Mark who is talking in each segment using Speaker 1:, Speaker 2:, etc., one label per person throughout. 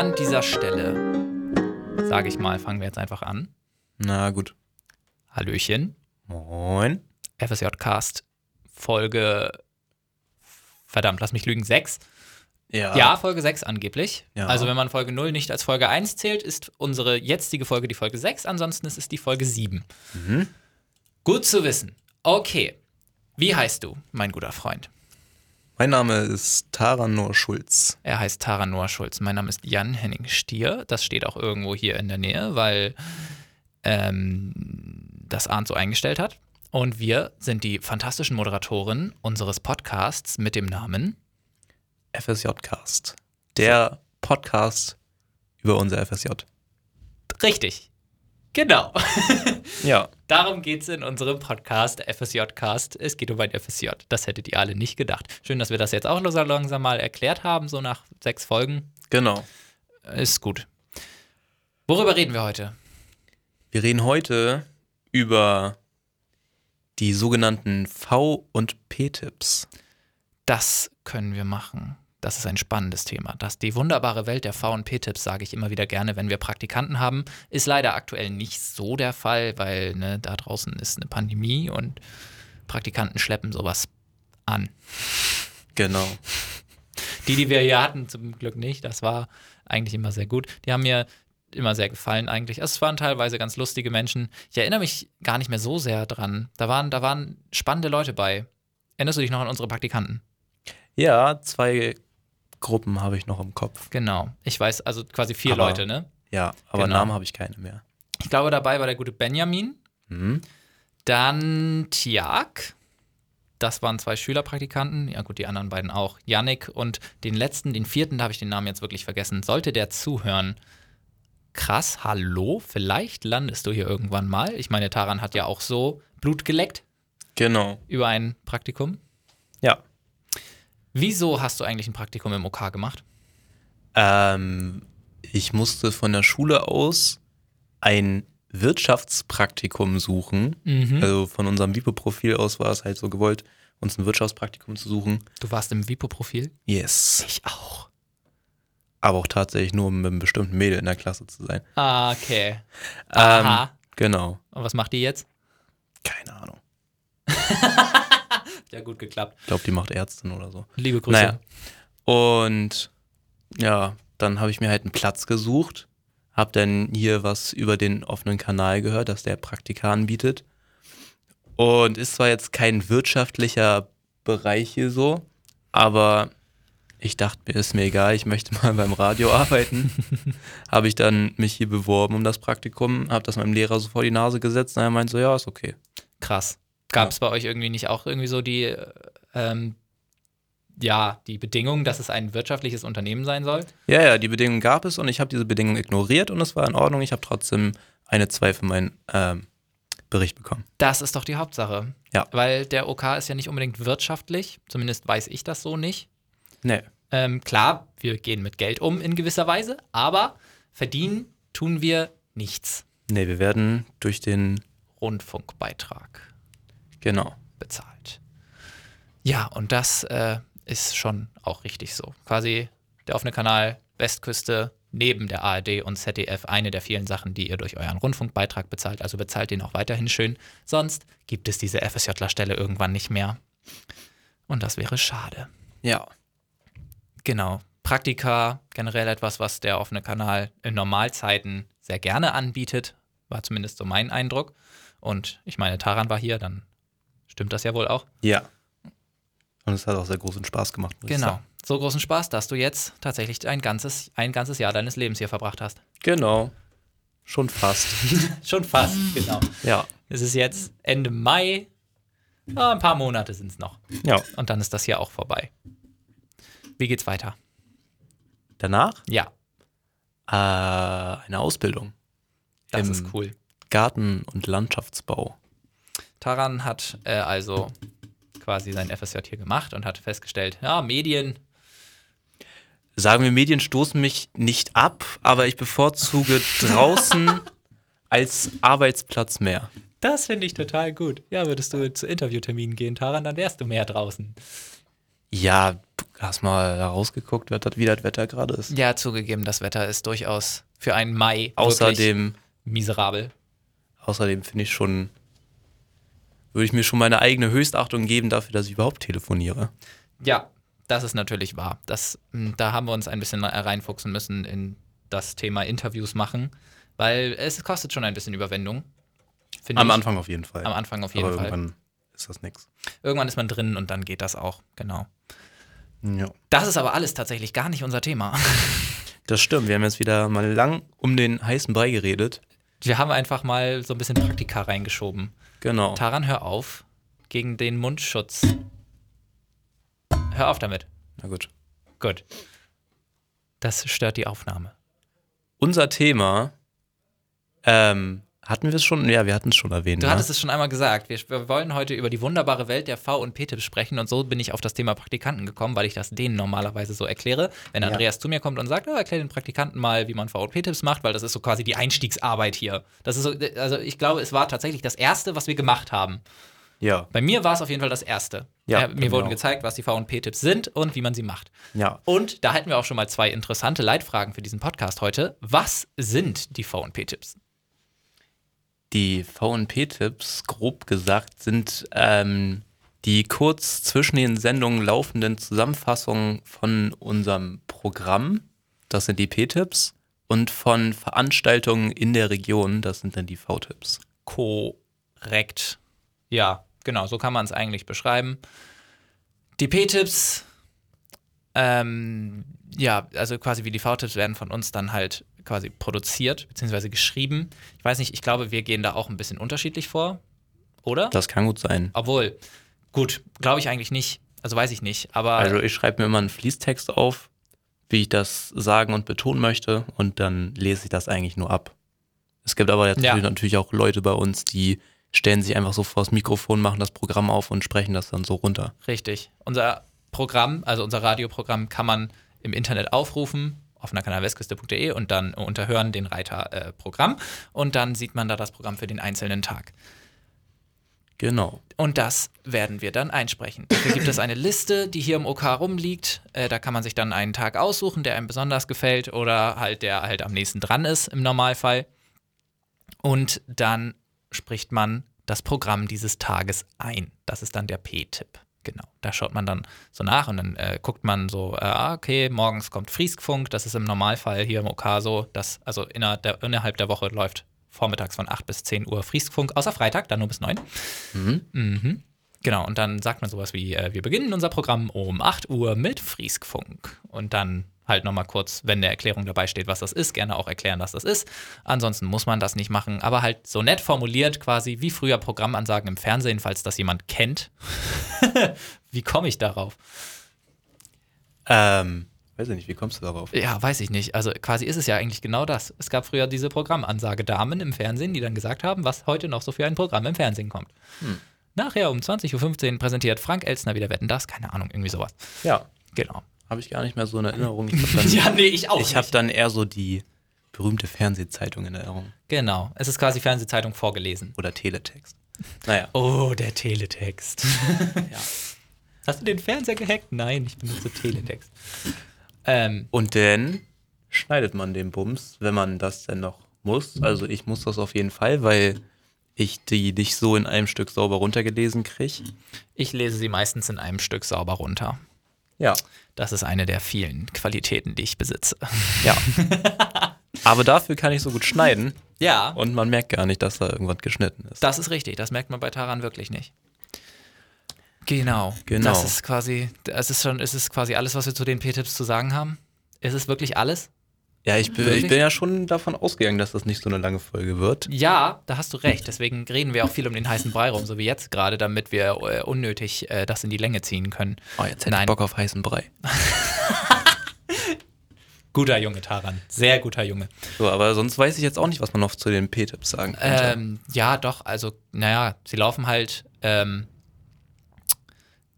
Speaker 1: An dieser Stelle, sage ich mal, fangen wir jetzt einfach an.
Speaker 2: Na gut.
Speaker 1: Hallöchen.
Speaker 2: Moin.
Speaker 1: FSJ Cast Folge, verdammt, lass mich lügen, 6.
Speaker 2: Ja.
Speaker 1: Ja, Folge 6 angeblich.
Speaker 2: Ja.
Speaker 1: Also wenn man Folge 0 nicht als Folge 1 zählt, ist unsere jetzige Folge die Folge 6, ansonsten ist es die Folge 7.
Speaker 2: Mhm.
Speaker 1: Gut zu wissen. Okay. Wie heißt du, mein guter Freund?
Speaker 2: Mein Name ist Taranor Schulz.
Speaker 1: Er heißt Tara Noah Schulz. Mein Name ist Jan Henning Stier. Das steht auch irgendwo hier in der Nähe, weil ähm, das Arndt so eingestellt hat. Und wir sind die fantastischen Moderatoren unseres Podcasts mit dem Namen
Speaker 2: FSJ-Cast. Der Podcast über unser FSJ.
Speaker 1: Richtig. Genau.
Speaker 2: Ja.
Speaker 1: Darum geht es in unserem Podcast, FSJ-Cast. Es geht um ein FSJ. Das hättet ihr alle nicht gedacht. Schön, dass wir das jetzt auch so langsam mal erklärt haben, so nach sechs Folgen.
Speaker 2: Genau.
Speaker 1: Ist gut. Worüber reden wir heute?
Speaker 2: Wir reden heute über die sogenannten V- und P-Tipps.
Speaker 1: Das können wir machen. Das ist ein spannendes Thema. Das, die wunderbare Welt der V&P-Tipps sage ich immer wieder gerne, wenn wir Praktikanten haben. Ist leider aktuell nicht so der Fall, weil ne, da draußen ist eine Pandemie und Praktikanten schleppen sowas an.
Speaker 2: Genau.
Speaker 1: Die, die wir hier hatten, zum Glück nicht. Das war eigentlich immer sehr gut. Die haben mir immer sehr gefallen eigentlich. Also es waren teilweise ganz lustige Menschen. Ich erinnere mich gar nicht mehr so sehr dran. Da waren, da waren spannende Leute bei. Erinnerst du dich noch an unsere Praktikanten?
Speaker 2: Ja, zwei Gruppen habe ich noch im Kopf.
Speaker 1: Genau. Ich weiß, also quasi vier
Speaker 2: Aber-
Speaker 1: Leute, ne?
Speaker 2: Ja, aber
Speaker 1: Genau.
Speaker 2: Namen habe ich keine mehr.
Speaker 1: Ich glaube, dabei war der gute Benjamin.
Speaker 2: Mhm.
Speaker 1: Dann Tiag. Das waren zwei Schülerpraktikanten. Ja, gut, die anderen beiden auch. Yannick und den letzten, den vierten, da habe ich den Namen jetzt wirklich vergessen. Sollte der zuhören? Krass, hallo, vielleicht landest du hier irgendwann mal. Ich meine, Taran hat ja auch so Blut geleckt
Speaker 2: Genau.
Speaker 1: über ein Praktikum.
Speaker 2: Ja.
Speaker 1: Wieso hast du eigentlich ein Praktikum im OK gemacht?
Speaker 2: Ähm, ich musste von der Schule aus ein Wirtschaftspraktikum suchen.
Speaker 1: Mhm.
Speaker 2: Also von unserem Vipo-Profil aus war es halt so gewollt, uns ein Wirtschaftspraktikum zu suchen.
Speaker 1: Du warst im Vipo-Profil?
Speaker 2: Yes.
Speaker 1: Ich auch.
Speaker 2: Aber auch tatsächlich nur mit einem bestimmten Mädel in der Klasse zu sein.
Speaker 1: Ah, okay. Aha.
Speaker 2: Ähm, genau.
Speaker 1: Und was macht die jetzt?
Speaker 2: Keine Ahnung.
Speaker 1: Ja, gut geklappt.
Speaker 2: Ich glaube, die macht Ärztin oder so.
Speaker 1: Liebe Grüße.
Speaker 2: Naja. Und ja, dann habe ich mir halt einen Platz gesucht, habe dann hier was über den offenen Kanal gehört, dass der Praktika anbietet. Und ist zwar jetzt kein wirtschaftlicher Bereich hier so, aber ich dachte mir, ist mir egal, ich möchte mal beim Radio arbeiten. habe ich dann mich hier beworben um das Praktikum, habe das meinem Lehrer so vor die Nase gesetzt und er meint so, ja, ist okay.
Speaker 1: Krass. Gab es bei euch irgendwie nicht auch irgendwie so die, äh, ähm, ja, die Bedingung, dass es ein wirtschaftliches Unternehmen sein soll?
Speaker 2: Ja, ja, die Bedingungen gab es und ich habe diese Bedingungen ignoriert und es war in Ordnung. Ich habe trotzdem eine 2 für meinen ähm, Bericht bekommen.
Speaker 1: Das ist doch die Hauptsache.
Speaker 2: Ja.
Speaker 1: Weil der OK ist ja nicht unbedingt wirtschaftlich, zumindest weiß ich das so nicht.
Speaker 2: Nee.
Speaker 1: Ähm, klar, wir gehen mit Geld um in gewisser Weise, aber verdienen tun wir nichts.
Speaker 2: Nee, wir werden durch den,
Speaker 1: Rundfunkbeitrag
Speaker 2: genau.
Speaker 1: bezahlt. Ja, und das äh, ist schon auch richtig so. Quasi der offene Kanal Westküste neben der ARD und ZDF eine der vielen Sachen, die ihr durch euren Rundfunkbeitrag bezahlt. Also bezahlt den auch weiterhin schön. Sonst gibt es diese FSJ-Stelle irgendwann nicht mehr. Und das wäre schade.
Speaker 2: Ja.
Speaker 1: Genau. Praktika, generell etwas, was der offene Kanal in Normalzeiten sehr gerne anbietet, war zumindest so mein Eindruck. Und ich meine, Taran war hier, dann stimmt das ja wohl auch.
Speaker 2: Ja. Und es hat auch sehr großen Spaß gemacht.
Speaker 1: Genau. So großen Spaß, dass du jetzt tatsächlich ein ganzes, ein ganzes Jahr deines Lebens hier verbracht hast.
Speaker 2: Genau. Schon fast.
Speaker 1: Schon fast, genau.
Speaker 2: ja.
Speaker 1: Es ist jetzt Ende Mai. Ah, ein paar Monate sind es noch.
Speaker 2: Ja.
Speaker 1: Und dann ist das hier auch vorbei. Wie geht's weiter?
Speaker 2: Danach
Speaker 1: Ja,
Speaker 2: äh, eine Ausbildung.
Speaker 1: das ist cool.
Speaker 2: Garten- und Landschaftsbau.
Speaker 1: Taran hat äh, also quasi sein FSJ hier gemacht und hat festgestellt, ja, Medien,
Speaker 2: Sagen wir, Medien stoßen mich nicht ab, aber ich bevorzuge draußen als Arbeitsplatz mehr.
Speaker 1: das finde ich total gut. Ja, würdest du zu Interviewterminen gehen, Taran, dann wärst du mehr draußen.
Speaker 2: Ja, du hast mal rausgeguckt, wie das Wetter gerade ist.
Speaker 1: Ja, zugegeben, das Wetter ist durchaus für einen Mai
Speaker 2: außerdem
Speaker 1: miserabel.
Speaker 2: Außerdem finde ich schon, würde ich mir schon meine eigene Höchstachtung geben dafür, dass ich überhaupt telefoniere.
Speaker 1: Ja, das ist natürlich wahr. Das, hm, da haben wir uns ein bisschen reinfuchsen müssen in das Thema Interviews machen, weil es kostet schon ein bisschen Überwindung.
Speaker 2: Am ich. Anfang auf jeden Fall.
Speaker 1: Am Anfang auf jeden
Speaker 2: Aber
Speaker 1: Fall.
Speaker 2: Irgendwann ist das nichts.
Speaker 1: Irgendwann ist man drin und dann geht das auch, genau.
Speaker 2: Ja.
Speaker 1: Das ist aber alles tatsächlich gar nicht unser Thema.
Speaker 2: Das stimmt. Wir haben jetzt wieder mal lang um den heißen Brei geredet.
Speaker 1: Wir haben einfach mal so ein bisschen Praktika reingeschoben.
Speaker 2: Genau.
Speaker 1: Taran, hör auf. Gegen den Mundschutz. Hör auf damit.
Speaker 2: Na gut.
Speaker 1: Gut. Das stört die Aufnahme.
Speaker 2: Unser Thema ähm, hatten wir es schon? Ja, wir hatten es schon erwähnt.
Speaker 1: Du
Speaker 2: ne?
Speaker 1: hattest es schon einmal gesagt. Wir, wir, wollen heute über die wunderbare Welt der V- und P-Tipps sprechen und so bin ich auf das Thema Praktikanten gekommen, weil ich das denen normalerweise so erkläre. Wenn Andreas ja. zu mir kommt und sagt, oh, erklär den Praktikanten mal, wie man V- und P-Tipps macht, weil das ist so quasi die Einstiegsarbeit hier. Das ist so, also ich glaube, es war tatsächlich das Erste, was wir gemacht haben.
Speaker 2: Ja.
Speaker 1: Bei mir war es auf jeden Fall das Erste.
Speaker 2: Ja,
Speaker 1: ja mir genau. wurden gezeigt, was die V- und P-Tipps sind und wie man sie macht.
Speaker 2: Ja.
Speaker 1: Und da hätten wir auch schon mal zwei interessante Leitfragen für diesen Podcast heute. Was sind die V- und P-Tipps?
Speaker 2: Die VP-Tipps, grob gesagt, sind ähm, die kurz zwischen den Sendungen laufenden Zusammenfassungen von unserem Programm. Das sind die P-Tipps. Und von Veranstaltungen in der Region, das sind dann die V-Tipps.
Speaker 1: Korrekt. Ja, genau, so kann man es eigentlich beschreiben. Die P-Tipps, ähm, ja, also quasi wie die V-Tipps werden von uns dann halt quasi produziert bzw. geschrieben. Ich weiß nicht, ich glaube, wir gehen da auch ein bisschen unterschiedlich vor, oder?
Speaker 2: Das kann gut sein.
Speaker 1: Obwohl, gut, glaube ich eigentlich nicht. Also weiß ich nicht, aber.
Speaker 2: Also ich schreibe mir immer einen Fließtext auf, wie ich das sagen und betonen möchte und dann lese ich das eigentlich nur ab. Es gibt aber jetzt ja. natürlich auch Leute bei uns, die stellen sich einfach so vor das Mikrofon, machen das Programm auf und sprechen das dann so runter.
Speaker 1: Richtig. Unser Programm, also unser Radioprogramm, kann man im Internet aufrufen auf einer kanalwestküste.de und dann unterhören den Reiter äh, Programm und dann sieht man da das Programm für den einzelnen Tag.
Speaker 2: Genau.
Speaker 1: Und das werden wir dann einsprechen. Dafür gibt es eine Liste, die hier im OK rumliegt. Äh, da kann man sich dann einen Tag aussuchen, der einem besonders gefällt oder halt der halt am nächsten dran ist im Normalfall. Und dann spricht man das Programm dieses Tages ein. Das ist dann der P-Tipp. Genau, da schaut man dann so nach und dann äh, guckt man so, äh, ah, okay, morgens kommt Frieskfunk, das ist im Normalfall hier im OK so, dass, also innerhalb der, innerhalb der Woche läuft vormittags von 8 bis 10 Uhr Frieskfunk, außer Freitag, dann nur bis 9. Mhm. Mhm. Genau, und dann sagt man sowas wie, äh, wir beginnen unser Programm um 8 Uhr mit Frieskfunk. Und dann halt nochmal kurz, wenn der Erklärung dabei steht, was das ist, gerne auch erklären, was das ist. Ansonsten muss man das nicht machen, aber halt so nett formuliert quasi wie früher Programmansagen im Fernsehen, falls das jemand kennt. wie komme ich darauf?
Speaker 2: Ähm, weiß ich nicht, wie kommst du darauf?
Speaker 1: Ja, weiß ich nicht. Also quasi ist es ja eigentlich genau das. Es gab früher diese Programmansage-Damen im Fernsehen, die dann gesagt haben, was heute noch so für ein Programm im Fernsehen kommt. Hm. Nachher um 20.15 Uhr präsentiert Frank Elstner wieder Wetten das, keine Ahnung, irgendwie sowas.
Speaker 2: Ja.
Speaker 1: Genau.
Speaker 2: Habe ich gar nicht mehr so in Erinnerung. Ich
Speaker 1: dann, ja, nee, ich auch.
Speaker 2: Ich habe dann eher so die berühmte Fernsehzeitung in Erinnerung.
Speaker 1: Genau. Es ist quasi Fernsehzeitung vorgelesen.
Speaker 2: Oder Teletext. Naja.
Speaker 1: Oh, der Teletext. ja. Hast du den Fernseher gehackt? Nein, ich benutze Teletext.
Speaker 2: Ähm, Und dann schneidet man den Bums, wenn man das denn noch muss. Also ich muss das auf jeden Fall, weil ich die nicht so in einem Stück sauber runtergelesen kriege.
Speaker 1: Ich lese sie meistens in einem Stück sauber runter.
Speaker 2: Ja.
Speaker 1: Das ist eine der vielen Qualitäten, die ich besitze.
Speaker 2: Ja. Aber dafür kann ich so gut schneiden.
Speaker 1: Ja.
Speaker 2: Und man merkt gar nicht, dass da irgendwas geschnitten ist.
Speaker 1: Das ist richtig. Das merkt man bei Taran wirklich nicht. Genau.
Speaker 2: Genau.
Speaker 1: Das ist quasi, es ist schon, es ist quasi alles, was wir zu den P-Tipps zu sagen haben. Ist es wirklich alles?
Speaker 2: Ja, ich bin, ich bin ja schon davon ausgegangen, dass das nicht so eine lange Folge wird.
Speaker 1: Ja, da hast du recht. Deswegen reden wir auch viel um den heißen Brei rum, so wie jetzt gerade, damit wir äh, unnötig äh, das in die Länge ziehen können.
Speaker 2: Oh, jetzt hätte Nein. ich Bock auf heißen Brei.
Speaker 1: guter Junge, Taran. Sehr guter Junge.
Speaker 2: So, aber sonst weiß ich jetzt auch nicht, was man noch zu den P-Tipps sagen könnte.
Speaker 1: Ähm, ja, doch. Also, naja, sie laufen halt ähm,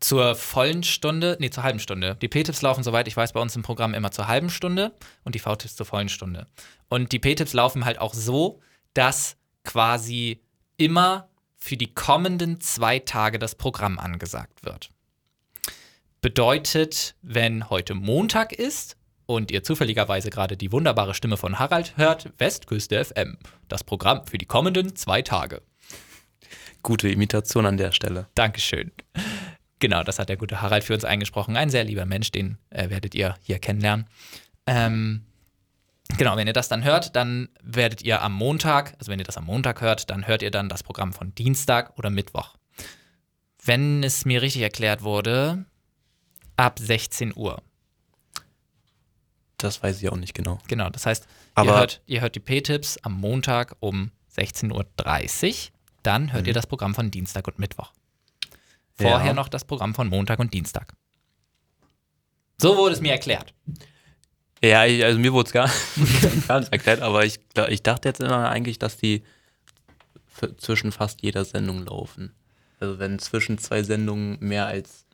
Speaker 1: zur vollen Stunde, nee, zur halben Stunde. Die P-Tipps laufen, soweit ich weiß, bei uns im Programm immer zur halben Stunde und die V-Tipps zur vollen Stunde. Und die P-Tipps laufen halt auch so, dass quasi immer für die kommenden zwei Tage das Programm angesagt wird. Bedeutet, wenn heute Montag ist und ihr zufälligerweise gerade die wunderbare Stimme von Harald hört, Westküste FM, das Programm für die kommenden zwei Tage.
Speaker 2: Gute Imitation an der Stelle.
Speaker 1: Dankeschön. Genau, das hat der gute Harald für uns eingesprochen. Ein sehr lieber Mensch, den äh, werdet ihr hier kennenlernen. Ähm, genau, wenn ihr das dann hört, dann werdet ihr am Montag, also wenn ihr das am Montag hört, dann hört ihr dann das Programm von Dienstag oder Mittwoch. Wenn es mir richtig erklärt wurde, ab 16 Uhr.
Speaker 2: Das weiß ich auch nicht genau.
Speaker 1: Genau, das heißt, ihr, hört, ihr hört die P-Tipps am Montag um 16.30 Uhr. Dann hört ihr das Programm von Dienstag und Mittwoch. Vorher.
Speaker 2: Ja.
Speaker 1: noch das Programm von Montag und Dienstag. So wurde es mir erklärt.
Speaker 2: Ja, also mir wurde es gar, gar nicht erklärt, aber ich, ich dachte jetzt immer eigentlich, dass die zwischen fast jeder Sendung laufen. Also wenn zwischen zwei Sendungen mehr als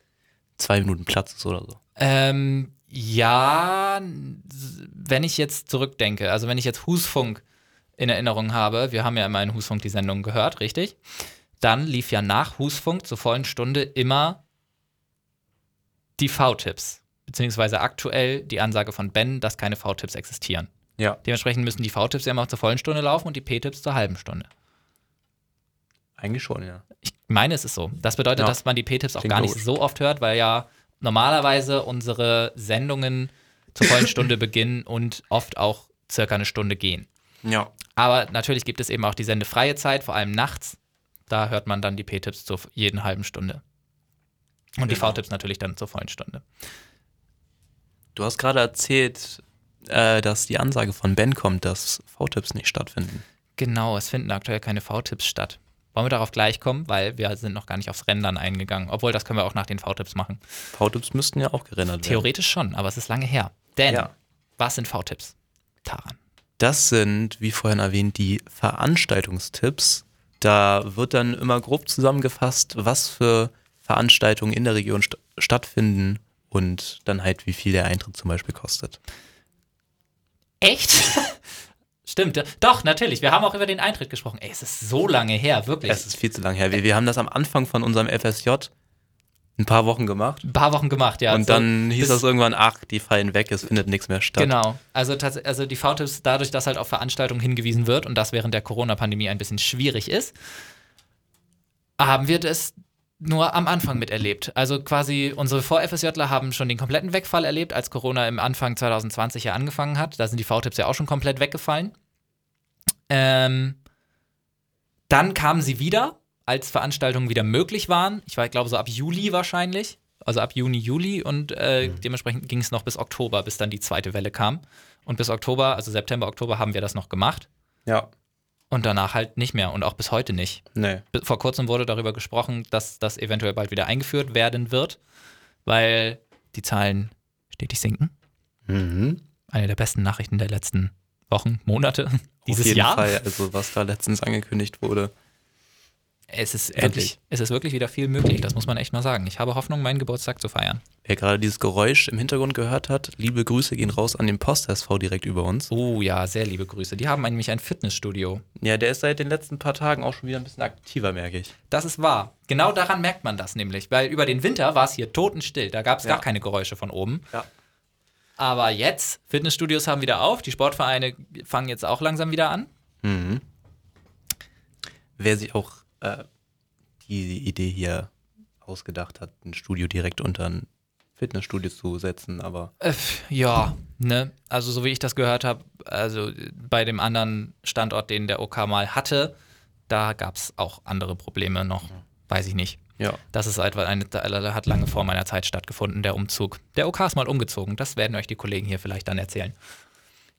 Speaker 2: zwei Minuten Platz ist oder so.
Speaker 1: Ähm, ja, wenn ich jetzt zurückdenke, also wenn ich jetzt Husfunk in Erinnerung habe, wir haben ja immer in Husfunk die Sendung gehört, richtig? Dann lief ja nach Husfunk zur vollen Stunde immer die V-Tipps, beziehungsweise aktuell die Ansage von Ben, dass keine V-Tipps existieren.
Speaker 2: Ja.
Speaker 1: Dementsprechend müssen die V-Tipps ja immer zur vollen Stunde laufen und die P-Tipps zur halben Stunde.
Speaker 2: Eigentlich schon, ja.
Speaker 1: Ich meine, es ist so. Das bedeutet,
Speaker 2: Ja.
Speaker 1: dass man die P-Tipps auch gar nicht
Speaker 2: logisch.
Speaker 1: so oft hört, weil ja normalerweise unsere Sendungen zur vollen Stunde beginnen und oft auch circa eine Stunde gehen.
Speaker 2: Ja.
Speaker 1: Aber natürlich gibt es eben auch die sendefreie Zeit, vor allem nachts. Da hört man dann die P-Tipps zur jeden halben Stunde. Und die
Speaker 2: Genau.
Speaker 1: V-Tipps natürlich dann zur vollen Stunde.
Speaker 2: Du hast gerade erzählt, äh, dass die Ansage von Ben kommt, dass V-Tipps nicht stattfinden.
Speaker 1: Genau, es finden aktuell keine V-Tipps statt. Wollen wir darauf gleich kommen, weil wir sind noch gar nicht aufs Rendern eingegangen. Obwohl, das können wir auch nach den V-Tipps machen.
Speaker 2: V-Tipps müssten ja auch gerendert werden.
Speaker 1: Theoretisch schon, aber es ist lange her. Denn,
Speaker 2: Ja.
Speaker 1: was sind V-Tipps? Taran.
Speaker 2: Das sind, wie vorhin erwähnt, die Veranstaltungstipps. Da wird dann immer grob zusammengefasst, was für Veranstaltungen in der Region st stattfinden und dann halt, wie viel der Eintritt zum Beispiel kostet.
Speaker 1: Echt? Stimmt, doch, natürlich. Wir haben auch über den Eintritt gesprochen. Ey, es ist so lange her, wirklich.
Speaker 2: Es ist viel zu lang her. Wir, wir haben das am Anfang von unserem FSJ ein paar Wochen gemacht.
Speaker 1: ein paar Wochen gemacht, ja.
Speaker 2: und
Speaker 1: so
Speaker 2: dann hieß das irgendwann, ach, die fallen weg, es findet nichts mehr statt.
Speaker 1: Genau. Also, also die V-Tipps, dadurch, dass halt auf Veranstaltungen hingewiesen wird und das während der Corona-Pandemie ein bisschen schwierig ist, haben wir das nur am Anfang miterlebt. Also quasi unsere Vor-FSJler haben schon den kompletten Wegfall erlebt, als Corona im Anfang 2020 ja angefangen hat. Da sind die V-Tipps ja auch schon komplett weggefallen. Ähm, dann kamen sie wieder, als Veranstaltungen wieder möglich waren. Ich war, glaube so ab Juli wahrscheinlich. Also ab Juni, Juli und äh, dementsprechend ging es noch bis Oktober, bis dann die zweite Welle kam. Und bis Oktober, also September, Oktober haben wir das noch gemacht.
Speaker 2: Ja.
Speaker 1: Und danach halt nicht mehr und auch bis heute nicht.
Speaker 2: Nee.
Speaker 1: Vor kurzem wurde darüber gesprochen, dass das eventuell bald wieder eingeführt werden wird, weil die Zahlen stetig sinken.
Speaker 2: Mhm.
Speaker 1: Eine der besten Nachrichten der letzten Wochen, Monate, dieses
Speaker 2: Auf jeden
Speaker 1: Jahr.
Speaker 2: Fall, also was da letztens angekündigt wurde.
Speaker 1: Es ist,
Speaker 2: Endlich.
Speaker 1: wirklich, es ist wirklich wieder viel möglich, das muss man echt mal sagen. Ich habe Hoffnung, meinen Geburtstag zu feiern.
Speaker 2: Wer gerade dieses Geräusch im Hintergrund gehört hat, liebe Grüße gehen raus an den Post-SV direkt über uns.
Speaker 1: Oh ja, sehr liebe Grüße. Die haben nämlich ein Fitnessstudio.
Speaker 2: Ja, der ist seit den letzten paar Tagen auch schon wieder ein bisschen aktiver, merke ich.
Speaker 1: Das ist wahr. Genau daran merkt man das nämlich, weil über den Winter war es hier totenstill. Da gab es
Speaker 2: Ja.
Speaker 1: gar keine Geräusche von oben.
Speaker 2: Ja.
Speaker 1: Aber jetzt, Fitnessstudios haben wieder auf, die Sportvereine fangen jetzt auch langsam wieder an.
Speaker 2: Mhm. Wer sich auch äh, die Idee hier ausgedacht hat, ein Studio direkt unter ein Fitnessstudio zu setzen, aber
Speaker 1: Äh, ja, ne? Also so wie ich das gehört habe, also bei dem anderen Standort, den der OK mal hatte, da gab es auch andere Probleme noch. Weiß ich nicht.
Speaker 2: ja.
Speaker 1: Das ist etwa eine, hat lange vor meiner Zeit stattgefunden, der Umzug. Der OK ist mal umgezogen. Das werden euch die Kollegen hier vielleicht dann erzählen.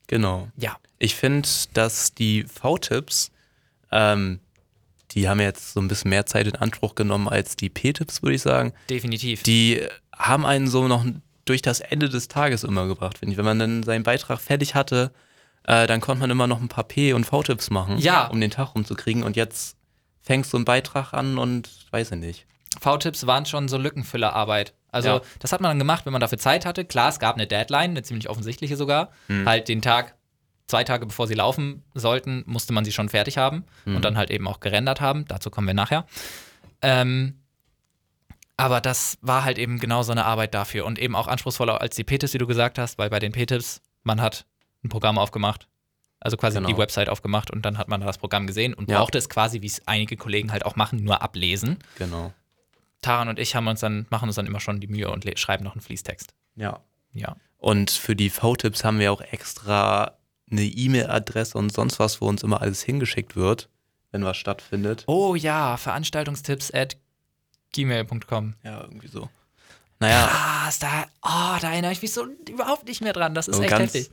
Speaker 2: Genau.
Speaker 1: Ja.
Speaker 2: Ich finde, dass die V-Tipps, ähm, die haben jetzt so ein bisschen mehr Zeit in Anspruch genommen als die P-Tipps, würde ich sagen.
Speaker 1: Definitiv.
Speaker 2: Die haben einen so noch durch das Ende des Tages immer gebracht, finde ich. Wenn man dann seinen Beitrag fertig hatte, äh, dann konnte man immer noch ein paar P- und V-Tipps machen,
Speaker 1: Ja.
Speaker 2: um den Tag rumzukriegen. Und jetzt fängst du einen Beitrag an und weiß ich nicht.
Speaker 1: V-Tipps waren schon so Lückenfüllerarbeit. Also,
Speaker 2: Ja.
Speaker 1: das hat man dann gemacht, wenn man dafür Zeit hatte. Klar, es gab eine Deadline, eine ziemlich offensichtliche sogar.
Speaker 2: Hm.
Speaker 1: Halt den Tag, zwei Tage bevor sie laufen sollten, musste man sie schon fertig haben
Speaker 2: Hm.
Speaker 1: und dann halt eben auch gerendert haben. Dazu kommen wir nachher. Ähm, Aber das war halt eben genau so eine Arbeit dafür und eben auch anspruchsvoller als die P-Tipps, wie du gesagt hast, weil bei den P-Tipps, man hat ein Programm aufgemacht, also quasi
Speaker 2: Genau.
Speaker 1: die Website aufgemacht und dann hat man das Programm gesehen und
Speaker 2: Ja.
Speaker 1: brauchte es quasi, wie es einige Kollegen halt auch machen, nur ablesen.
Speaker 2: Genau.
Speaker 1: Taran und ich haben uns dann, machen uns dann immer schon die Mühe und schreiben noch einen Fließtext.
Speaker 2: Ja.
Speaker 1: Ja.
Speaker 2: Und für die V-Tipps haben wir auch extra eine E-Mail-Adresse und sonst was, wo uns immer alles hingeschickt wird, wenn was stattfindet.
Speaker 1: Oh ja, Veranstaltungstipps at gmail.com.
Speaker 2: Ja, irgendwie so. Naja,
Speaker 1: Ah, ist da, oh, da erinnere ich mich so überhaupt nicht mehr dran. Das ist
Speaker 2: so
Speaker 1: echt
Speaker 2: ganz,
Speaker 1: heftig.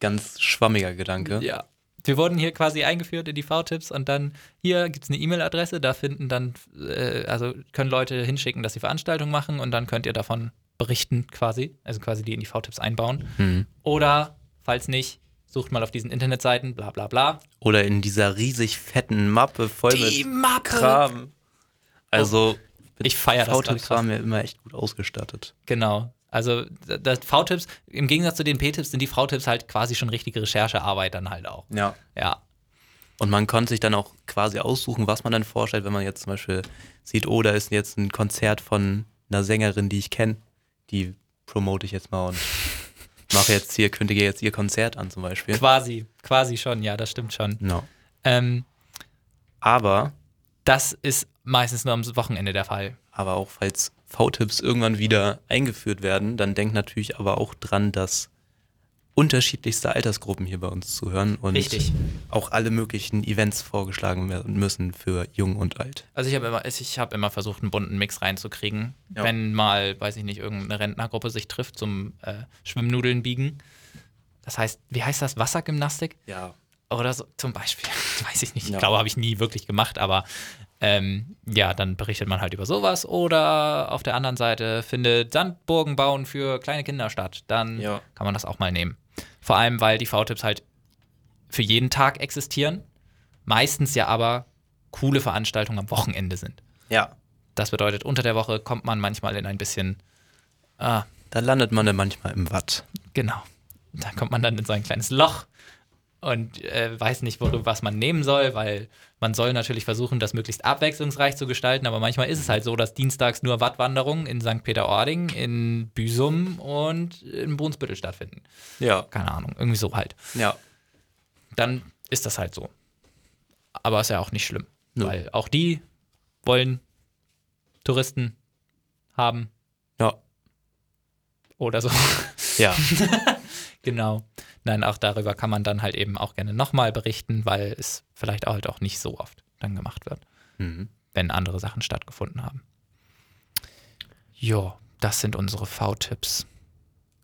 Speaker 2: ganz schwammiger Gedanke.
Speaker 1: Ja. Wir wurden hier quasi eingeführt in die V-Tipps und dann hier gibt es eine E-Mail-Adresse, da finden dann, äh, also können Leute hinschicken, dass sie Veranstaltungen machen und dann könnt ihr davon berichten quasi, also quasi die in die V-Tipps einbauen.
Speaker 2: Mhm.
Speaker 1: Oder, falls nicht, sucht mal auf diesen Internetseiten, bla bla bla.
Speaker 2: Oder in dieser riesig fetten Mappe voll
Speaker 1: Die
Speaker 2: mit
Speaker 1: Mappe!
Speaker 2: Kram. Also,
Speaker 1: Ich feiere das.
Speaker 2: V-Tipps waren wir immer echt gut ausgestattet.
Speaker 1: Genau. Also das V-Tipps, im Gegensatz zu den P-Tipps sind die V-Tipps halt quasi schon richtige Recherchearbeit dann halt auch.
Speaker 2: Ja.
Speaker 1: Ja.
Speaker 2: Und man konnte sich dann auch quasi aussuchen, was man dann vorstellt, wenn man jetzt zum Beispiel sieht, oh, da ist jetzt ein Konzert von einer Sängerin, die ich kenne. Die promote ich jetzt mal und mache jetzt hier, kündige jetzt ihr Konzert an zum Beispiel.
Speaker 1: Quasi, quasi schon, ja, das stimmt schon.
Speaker 2: No.
Speaker 1: Ähm,
Speaker 2: Aber,
Speaker 1: das ist meistens nur am Wochenende der Fall.
Speaker 2: aber auch falls V-Tipps irgendwann wieder eingeführt werden, dann denkt natürlich aber auch dran, dass unterschiedlichste Altersgruppen hier bei uns zuhören und
Speaker 1: Richtig.
Speaker 2: auch alle möglichen Events vorgeschlagen werden müssen für jung und alt.
Speaker 1: Also ich habe immer, ich habe immer versucht, einen bunten Mix reinzukriegen.
Speaker 2: Ja.
Speaker 1: Wenn mal, weiß ich nicht, irgendeine Rentnergruppe sich trifft zum äh, Schwimmnudeln biegen. Das heißt, wie heißt das? Wassergymnastik?
Speaker 2: Ja.
Speaker 1: Oder so zum Beispiel. Weiß ich nicht. Ich
Speaker 2: Ja.
Speaker 1: glaube, habe ich nie wirklich gemacht, aber ähm, ja, dann berichtet man halt über sowas. Oder auf der anderen Seite findet Sandburgen bauen für kleine Kinder statt. Dann
Speaker 2: Ja.
Speaker 1: kann man das auch mal nehmen. Vor allem, weil die V-Tipps halt für jeden Tag existieren. Meistens ja aber coole Veranstaltungen am Wochenende sind.
Speaker 2: Ja.
Speaker 1: Das bedeutet, unter der Woche kommt man manchmal in ein bisschen, ah,
Speaker 2: Da landet man dann manchmal im Watt.
Speaker 1: genau, da kommt man dann in so ein kleines Loch und äh, weiß nicht, worüber was man nehmen soll, weil man soll natürlich versuchen, das möglichst abwechslungsreich zu gestalten, aber manchmal ist es halt so, dass dienstags nur Wattwanderungen in St. Peter-Ording, in Büsum und in Brunsbüttel stattfinden.
Speaker 2: Ja.
Speaker 1: Keine Ahnung, irgendwie so halt.
Speaker 2: Ja.
Speaker 1: Dann ist das halt so. Aber ist ja auch nicht schlimm,
Speaker 2: Nö.
Speaker 1: weil auch die wollen Touristen haben
Speaker 2: Ja.
Speaker 1: oder so.
Speaker 2: Ja.
Speaker 1: Genau. Nein, auch darüber kann man dann halt eben auch gerne nochmal berichten, weil es vielleicht auch halt auch nicht so oft dann gemacht wird,
Speaker 2: mhm.
Speaker 1: wenn andere Sachen stattgefunden haben. Jo, das sind unsere V-Tipps.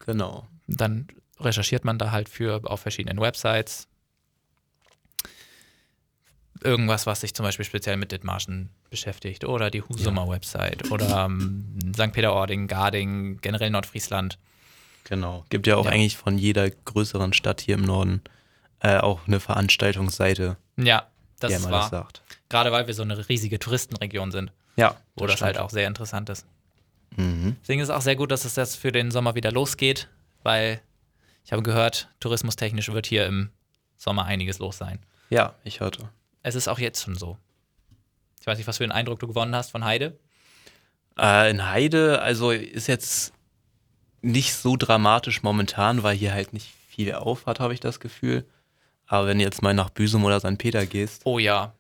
Speaker 2: Genau.
Speaker 1: Dann recherchiert man da halt für auf verschiedenen Websites. Irgendwas, was sich zum Beispiel speziell mit Dithmarschen beschäftigt oder die Husumer Website oder ähm, St. Peter-Ording, Garding, generell Nordfriesland.
Speaker 2: Genau. Gibt ja auch
Speaker 1: Ja.
Speaker 2: eigentlich von jeder größeren Stadt hier im Norden äh, auch eine Veranstaltungsseite,
Speaker 1: Ja, das ist wahr.
Speaker 2: sagt.
Speaker 1: Gerade weil wir so eine riesige Touristenregion sind,
Speaker 2: Ja.
Speaker 1: wo das, halt auch sehr interessant ist.
Speaker 2: Mhm.
Speaker 1: Deswegen ist es auch sehr gut, dass es jetzt für den Sommer wieder losgeht, weil ich habe gehört, tourismustechnisch wird hier im Sommer einiges los sein.
Speaker 2: Ja, ich hörte.
Speaker 1: Es ist auch jetzt schon so. Ich weiß nicht, was für einen Eindruck du gewonnen hast von Heide.
Speaker 2: Äh, in Heide, also ist jetzt nicht so dramatisch momentan, weil hier halt nicht viel auf hat, habe ich das Gefühl. Aber wenn du jetzt mal nach Büsum oder St. Peter gehst,
Speaker 1: Oh ja,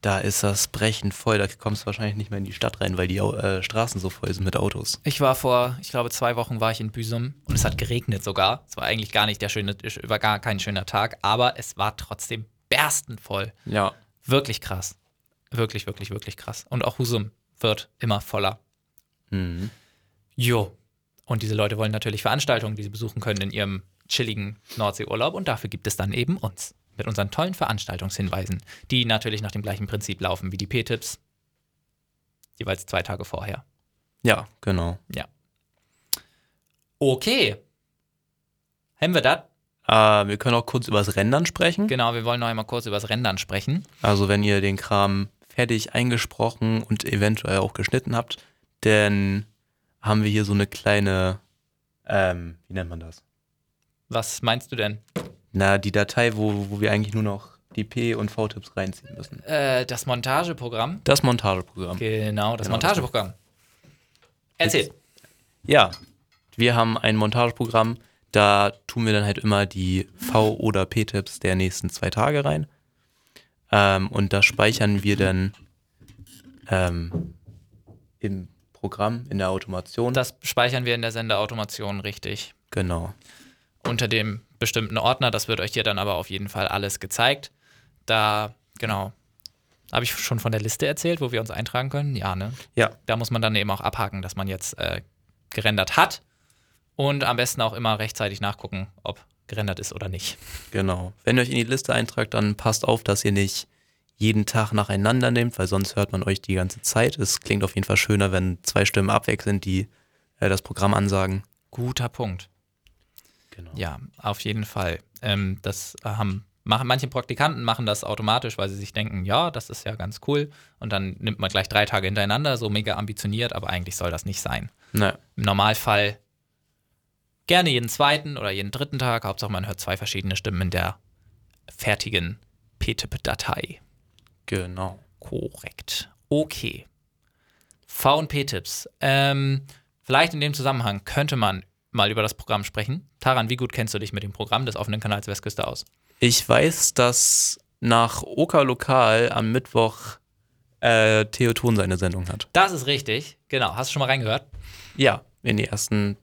Speaker 2: da ist das brechend voll. Da kommst du wahrscheinlich nicht mehr in die Stadt rein, weil die äh, Straßen so voll sind mit Autos.
Speaker 1: ich war vor, ich glaube, zwei Wochen war ich in Büsum und es hat geregnet sogar. Es war eigentlich gar nicht der schöne, war gar kein schöner Tag, aber es war trotzdem berstend voll.
Speaker 2: Ja.
Speaker 1: Wirklich krass. Wirklich, wirklich, wirklich krass. Und auch Husum wird immer voller.
Speaker 2: Mhm.
Speaker 1: Jo. Und diese Leute wollen natürlich Veranstaltungen, die sie besuchen können in ihrem chilligen Nordseeurlaub. Und dafür gibt es dann eben uns. Mit unseren tollen Veranstaltungshinweisen, die natürlich nach dem gleichen Prinzip laufen wie die P-Tipps. Jeweils zwei Tage vorher.
Speaker 2: Ja, genau.
Speaker 1: Ja. Okay. Haben wir das?
Speaker 2: Äh, wir können auch kurz über das Rendern sprechen.
Speaker 1: Genau, wir wollen noch einmal kurz über das Rendern sprechen.
Speaker 2: Also wenn ihr den Kram fertig eingesprochen und eventuell auch geschnitten habt, dann haben wir hier so eine kleine, ähm, wie nennt man das?
Speaker 1: Was meinst du denn?
Speaker 2: Na, die Datei, wo, wo wir eigentlich nur noch die P- und V-Tipps reinziehen müssen.
Speaker 1: Äh, das Montageprogramm.
Speaker 2: Das Montageprogramm.
Speaker 1: Genau, das
Speaker 2: Genau,
Speaker 1: Montageprogramm. Erzähl.
Speaker 2: Ja, wir haben ein Montageprogramm, da tun wir dann halt immer die V- oder P-Tipps der nächsten zwei Tage rein. Ähm, und da speichern wir dann ähm, im Programm, in der Automation.
Speaker 1: Das speichern wir in der Sendeautomation richtig.
Speaker 2: genau.
Speaker 1: Unter dem bestimmten Ordner. Das wird euch hier dann aber auf jeden Fall alles gezeigt. Da, genau. Habe ich schon von der Liste erzählt, wo wir uns eintragen können? Ja, ne?
Speaker 2: Ja,
Speaker 1: Da muss man dann eben auch abhaken, dass man jetzt äh, gerendert hat. Und am besten auch immer rechtzeitig nachgucken, ob gerendert ist oder nicht.
Speaker 2: genau. Wenn ihr euch in die Liste eintragt, dann passt auf, dass ihr nicht jeden Tag nacheinander nehmt, weil sonst hört man euch die ganze Zeit. Es klingt auf jeden Fall schöner, wenn zwei Stimmen abwechselnd die äh, das Programm ansagen.
Speaker 1: Guter Punkt.
Speaker 2: Genau.
Speaker 1: Ja, auf jeden Fall. Ähm, das haben machen, manche Praktikanten machen das automatisch, weil sie sich denken, ja, das ist ja ganz cool. Und dann nimmt man gleich drei Tage hintereinander, so mega ambitioniert, aber eigentlich soll das nicht sein.
Speaker 2: Na,
Speaker 1: Im Normalfall gerne jeden zweiten oder jeden dritten Tag. Hauptsache, man hört zwei verschiedene Stimmen in der fertigen PTIP-Datei.
Speaker 2: Genau.
Speaker 1: Korrekt. Okay. V und P-Tipps. Ähm, vielleicht in dem Zusammenhang könnte man mal über das Programm sprechen. Taran, wie gut kennst du dich mit dem Programm des offenen Kanals Westküste aus?
Speaker 2: Ich weiß, dass nach Oka Lokal am Mittwoch äh, Theoton seine Sendung hat.
Speaker 1: Das ist richtig. Genau. Hast du schon mal reingehört?
Speaker 2: Ja, in die ersten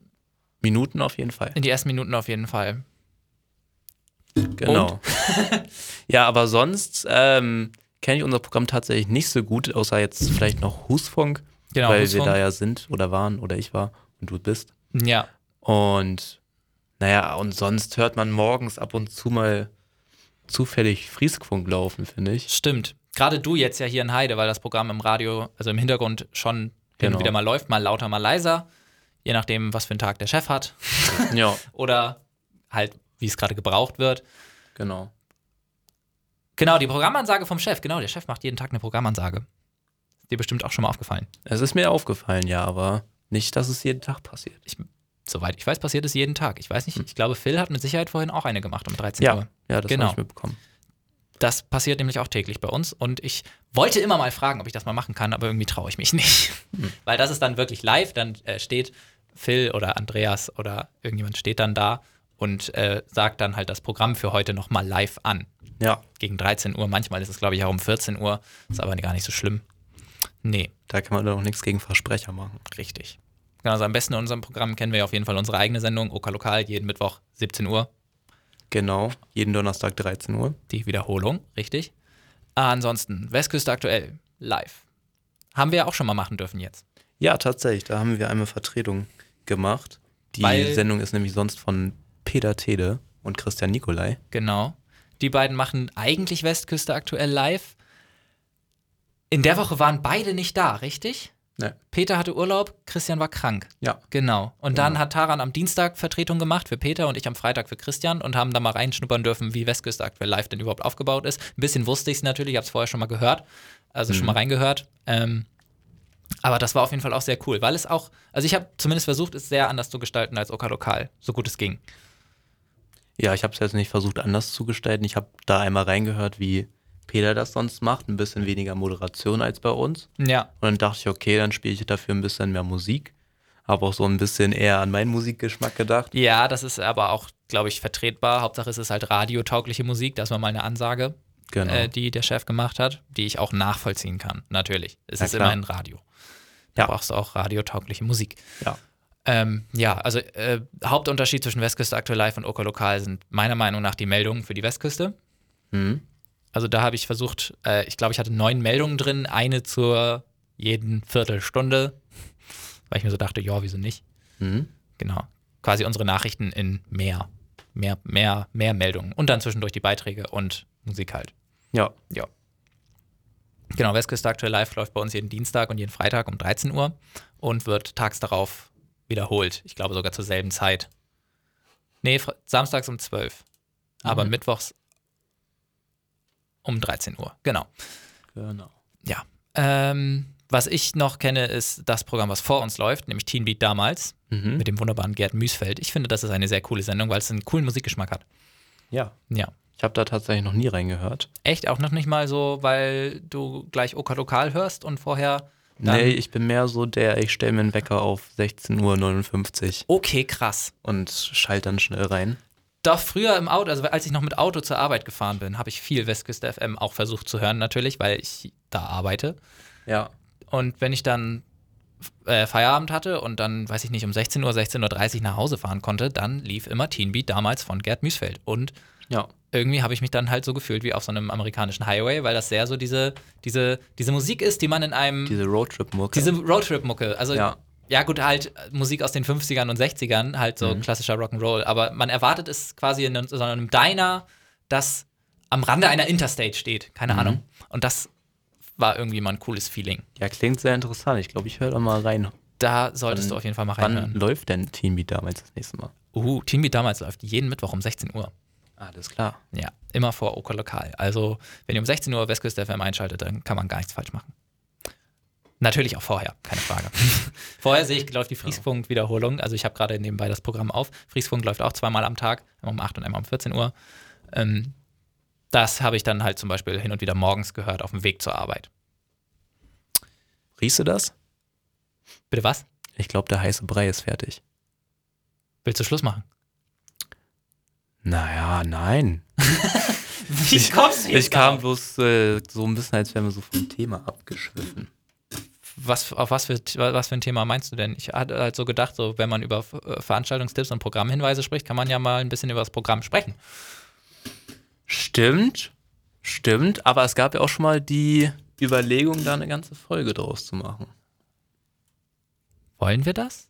Speaker 2: Minuten auf jeden Fall.
Speaker 1: In die ersten Minuten auf jeden Fall.
Speaker 2: Genau. ja, aber sonst ähm, kenne ich unser Programm tatsächlich nicht so gut, außer jetzt vielleicht noch Husfunk,
Speaker 1: Genau.
Speaker 2: weil
Speaker 1: Husfunk.
Speaker 2: wir da ja sind oder waren oder ich war und du bist.
Speaker 1: Ja.
Speaker 2: Und naja, und sonst hört man morgens ab und zu mal zufällig Frieskfunk laufen, finde ich.
Speaker 1: Stimmt. Gerade du jetzt ja hier in Heide, weil das Programm im Radio, also im Hintergrund schon
Speaker 2: Genau.
Speaker 1: wieder mal läuft, mal lauter, mal leiser. Je nachdem, was für einen Tag der Chef hat.
Speaker 2: Ja,
Speaker 1: Oder halt, wie es gerade gebraucht wird.
Speaker 2: genau.
Speaker 1: Genau, die Programmansage vom Chef. Genau, der Chef macht jeden Tag eine Programmansage. Ist dir bestimmt auch schon mal aufgefallen.
Speaker 2: Es ist mir aufgefallen, ja, aber nicht, dass es jeden Tag passiert.
Speaker 1: Soweit ich weiß, passiert es jeden Tag. Ich weiß nicht, ich glaube, Phil hat mit Sicherheit vorhin auch eine gemacht um 13
Speaker 2: Ja,
Speaker 1: Uhr.
Speaker 2: ja, das
Speaker 1: Genau.
Speaker 2: habe ich mitbekommen.
Speaker 1: Das passiert nämlich auch täglich bei uns. Und ich wollte immer mal fragen, ob ich das mal machen kann, aber irgendwie traue ich mich nicht. Weil das ist dann wirklich live. Dann äh, steht Phil oder Andreas oder irgendjemand steht dann da und äh, sagt dann halt das Programm für heute nochmal live an.
Speaker 2: Ja,
Speaker 1: Gegen 13 Uhr. Manchmal ist es, glaube ich, auch um 14 Uhr. Ist aber gar nicht so schlimm. Nee,
Speaker 2: da kann man doch nichts gegen Versprecher machen.
Speaker 1: richtig. Genau, also am besten in unserem Programm kennen wir ja auf jeden Fall unsere eigene Sendung, Oka Lokal, jeden Mittwoch 17 Uhr.
Speaker 2: Genau, jeden Donnerstag 13 Uhr.
Speaker 1: die Wiederholung, richtig. Ansonsten, Westküste aktuell, live. Haben wir ja auch schon mal machen dürfen jetzt.
Speaker 2: Ja, tatsächlich, da haben wir einmal Vertretung gemacht. Die
Speaker 1: Weil-
Speaker 2: Sendung ist nämlich sonst von Peter Tede und Christian Nikolai.
Speaker 1: Genau. Die beiden machen eigentlich Westküste aktuell live. In der Woche waren beide nicht da, richtig?
Speaker 2: Ne.
Speaker 1: Peter hatte Urlaub, Christian war krank.
Speaker 2: Ja.
Speaker 1: Genau. Und dann
Speaker 2: Genau.
Speaker 1: hat Taran am Dienstag Vertretung gemacht für Peter und ich am Freitag für Christian und haben da mal reinschnuppern dürfen, wie Westküste aktuell live denn überhaupt aufgebaut ist. Ein bisschen wusste ich es natürlich, ich habe es vorher schon mal gehört, also schon mal reingehört. Ähm, aber das war auf jeden Fall auch sehr cool, weil es auch, also ich habe zumindest versucht, es sehr anders zu gestalten als Oka Lokal, so gut es ging.
Speaker 2: Ja, ich habe es jetzt nicht versucht, anders zu gestalten. Ich habe da einmal reingehört, wie Peter das sonst macht. Ein bisschen weniger Moderation als bei uns.
Speaker 1: Ja,
Speaker 2: Und dann dachte ich, okay, dann spiele ich dafür ein bisschen mehr Musik. Habe auch so ein bisschen eher an meinen Musikgeschmack gedacht.
Speaker 1: ja, das ist aber auch, glaube ich, vertretbar. Hauptsache es ist halt radiotaugliche Musik, das war mal eine Ansage,
Speaker 2: Genau.
Speaker 1: äh, die der Chef gemacht hat, die ich auch nachvollziehen kann, natürlich. Es
Speaker 2: Ja,
Speaker 1: ist
Speaker 2: klar.
Speaker 1: immerhin Radio. Da
Speaker 2: Ja.
Speaker 1: brauchst du auch radiotaugliche Musik.
Speaker 2: ja.
Speaker 1: Ähm, ja, also äh, Hauptunterschied zwischen Westküste aktuell live und Oka Lokal sind meiner Meinung nach die Meldungen für die Westküste.
Speaker 2: Mhm.
Speaker 1: Also da habe ich versucht, äh, ich glaube, ich hatte neun Meldungen drin, eine zur jeden Viertelstunde, weil ich mir so dachte, ja, wieso nicht?
Speaker 2: Mhm.
Speaker 1: Genau. Quasi unsere Nachrichten in mehr, mehr, mehr, mehr Meldungen und dann zwischendurch die Beiträge und Musik halt.
Speaker 2: Ja.
Speaker 1: Ja. Genau, Westküste aktuell live läuft bei uns jeden Dienstag und jeden Freitag um 13 Uhr und wird tags darauf wiederholt. Ich glaube sogar zur selben Zeit. Nee, samstags um 12. Aber
Speaker 2: Mhm.
Speaker 1: mittwochs um 13 Uhr. Genau.
Speaker 2: Genau.
Speaker 1: Ja. Ähm, was ich noch kenne, ist das Programm, was vor uns läuft, nämlich Teen Beat damals
Speaker 2: Mhm.
Speaker 1: mit dem wunderbaren Gerd Müsfeld. Ich finde, das ist eine sehr coole Sendung, weil es einen coolen Musikgeschmack hat.
Speaker 2: Ja.
Speaker 1: Ja.
Speaker 2: Ich habe da tatsächlich noch nie reingehört.
Speaker 1: Echt auch noch nicht mal so, weil du gleich Oka Lokal hörst und vorher Dann-
Speaker 2: nee, ich bin mehr so der, ich stelle mir einen Wecker auf 16.59 Uhr
Speaker 1: Okay, krass.
Speaker 2: und schalte dann schnell rein.
Speaker 1: Doch früher im Auto, also als ich noch mit Auto zur Arbeit gefahren bin, habe ich viel Westküste FM auch versucht zu hören, natürlich, weil ich da arbeite.
Speaker 2: Ja.
Speaker 1: Und wenn ich dann äh, Feierabend hatte und dann, weiß ich nicht, um 16 Uhr, 16.30 Uhr nach Hause fahren konnte, dann lief immer Teen Beat damals von Gerd Müsfeld. Und
Speaker 2: Ja.
Speaker 1: irgendwie habe ich mich dann halt so gefühlt wie auf so einem amerikanischen Highway, weil das sehr so diese, diese, diese Musik ist, die man in einem.
Speaker 2: Diese Roadtrip-Mucke.
Speaker 1: Diese Roadtrip-Mucke. Also, ja.
Speaker 2: Ja.
Speaker 1: gut, halt äh, Musik aus den 50ern und 60ern, halt so
Speaker 2: Mhm.
Speaker 1: klassischer Rock'n'Roll. Aber man erwartet es quasi in einem, so einem Diner, das am Rande einer Interstate steht. Keine
Speaker 2: Mhm.
Speaker 1: Ahnung. Und das war irgendwie mal ein cooles Feeling.
Speaker 2: ja, klingt sehr interessant. Ich glaube, ich höre da mal rein.
Speaker 1: Da solltest
Speaker 2: Wann-
Speaker 1: du auf jeden Fall mal
Speaker 2: Wann
Speaker 1: reinhören.
Speaker 2: läuft denn Teen Beat damals das nächste Mal?
Speaker 1: Uh, Teen Beat damals läuft jeden Mittwoch um 16 Uhr.
Speaker 2: Alles klar.
Speaker 1: Ja, immer vor Oker Lokal. Also, wenn ihr um 16 Uhr Westküste FM einschaltet, dann kann man gar nichts falsch machen. Natürlich auch vorher, keine Frage. vorher sehe ich, läuft die Friesfunk-Wiederholung. Also, ich habe gerade nebenbei das Programm auf. Friesfunk läuft auch zweimal am Tag, einmal um 8 und einmal um 14 Uhr. Ähm, das habe ich dann halt zum Beispiel hin und wieder morgens gehört auf dem Weg zur Arbeit.
Speaker 2: Riechst du das?
Speaker 1: Bitte was?
Speaker 2: Ich glaube, der heiße Brei ist fertig.
Speaker 1: Willst du Schluss machen?
Speaker 2: Naja, nein.
Speaker 1: Wie kommst du
Speaker 2: Ich kam bloß äh, so ein bisschen, als wären wir so vom Thema abgeschwiffen.
Speaker 1: Was, auf was für, was für ein Thema meinst du denn? Ich hatte halt so gedacht, so, wenn man über äh, Veranstaltungstipps und Programmhinweise spricht, kann man ja mal ein bisschen über das Programm sprechen.
Speaker 2: Stimmt, stimmt, aber es gab ja auch schon mal die Überlegung, da eine ganze Folge draus zu machen.
Speaker 1: Wollen wir das?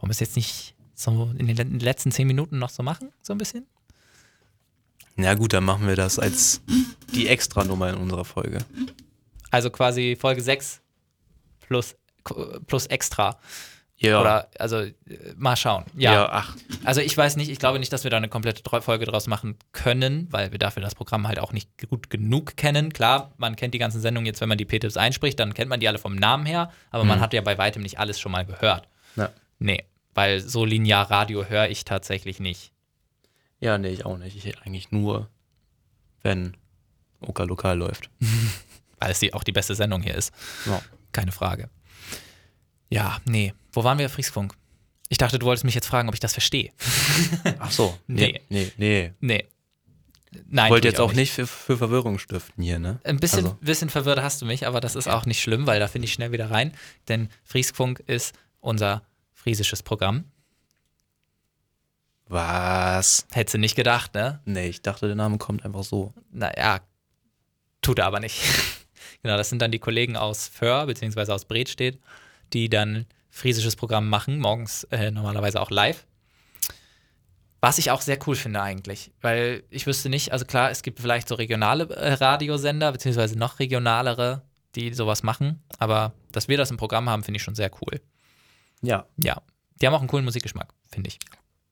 Speaker 1: Wir es jetzt nicht so in den le- letzten zehn Minuten noch so machen? So ein bisschen?
Speaker 2: Na gut, dann machen wir das als die Extranummer in unserer Folge.
Speaker 1: Also quasi Folge 6 plus, plus extra.
Speaker 2: Ja.
Speaker 1: Oder, also, äh, mal schauen.
Speaker 2: ja.
Speaker 1: Ja.
Speaker 2: ach,
Speaker 1: Also, ich weiß nicht, ich glaube nicht, dass wir da eine komplette Folge draus machen können, weil wir dafür das Programm halt auch nicht gut genug kennen. Klar, man kennt die ganzen Sendungen jetzt, wenn man die P-Tipps einspricht, dann kennt man die alle vom Namen her, aber man
Speaker 2: Mhm.
Speaker 1: hat ja bei weitem nicht alles schon mal gehört.
Speaker 2: ja.
Speaker 1: Nee, weil so linear Radio höre ich tatsächlich nicht.
Speaker 2: Ja, nee, ich auch nicht. Ich eigentlich nur, wenn Oka Lokal läuft.
Speaker 1: Weil es die, auch die beste Sendung hier ist.
Speaker 2: Ja.
Speaker 1: Keine Frage. Ja, nee. Wo waren wir, Friesfunk? Ich dachte, du wolltest mich jetzt fragen, ob ich das verstehe.
Speaker 2: Ach so.
Speaker 1: Nee.
Speaker 2: Nee, nee.
Speaker 1: Nee. Nein.
Speaker 2: Ich wollte jetzt auch nicht für, für Verwirrung stiften hier, ne?
Speaker 1: Ein bisschen,
Speaker 2: Also.
Speaker 1: bisschen verwirrt hast du mich, aber das ist auch nicht schlimm, weil da finde ich schnell wieder rein. Denn Friesfunk ist unser friesisches Programm.
Speaker 2: Was?
Speaker 1: Hättest du nicht gedacht, ne?
Speaker 2: Nee, ich dachte, der Name kommt einfach so.
Speaker 1: Naja, tut er aber nicht. genau, das sind dann die Kollegen aus Föhr, beziehungsweise aus Bredstedt, die dann friesisches Programm machen, morgens äh, normalerweise auch live. Was ich auch sehr cool finde eigentlich, weil ich wüsste nicht, also klar, es gibt vielleicht so regionale äh, Radiosender, beziehungsweise noch regionalere, die sowas machen, aber dass wir das im Programm haben, finde ich schon sehr cool.
Speaker 2: Ja.
Speaker 1: Ja, die haben auch einen coolen Musikgeschmack, finde ich.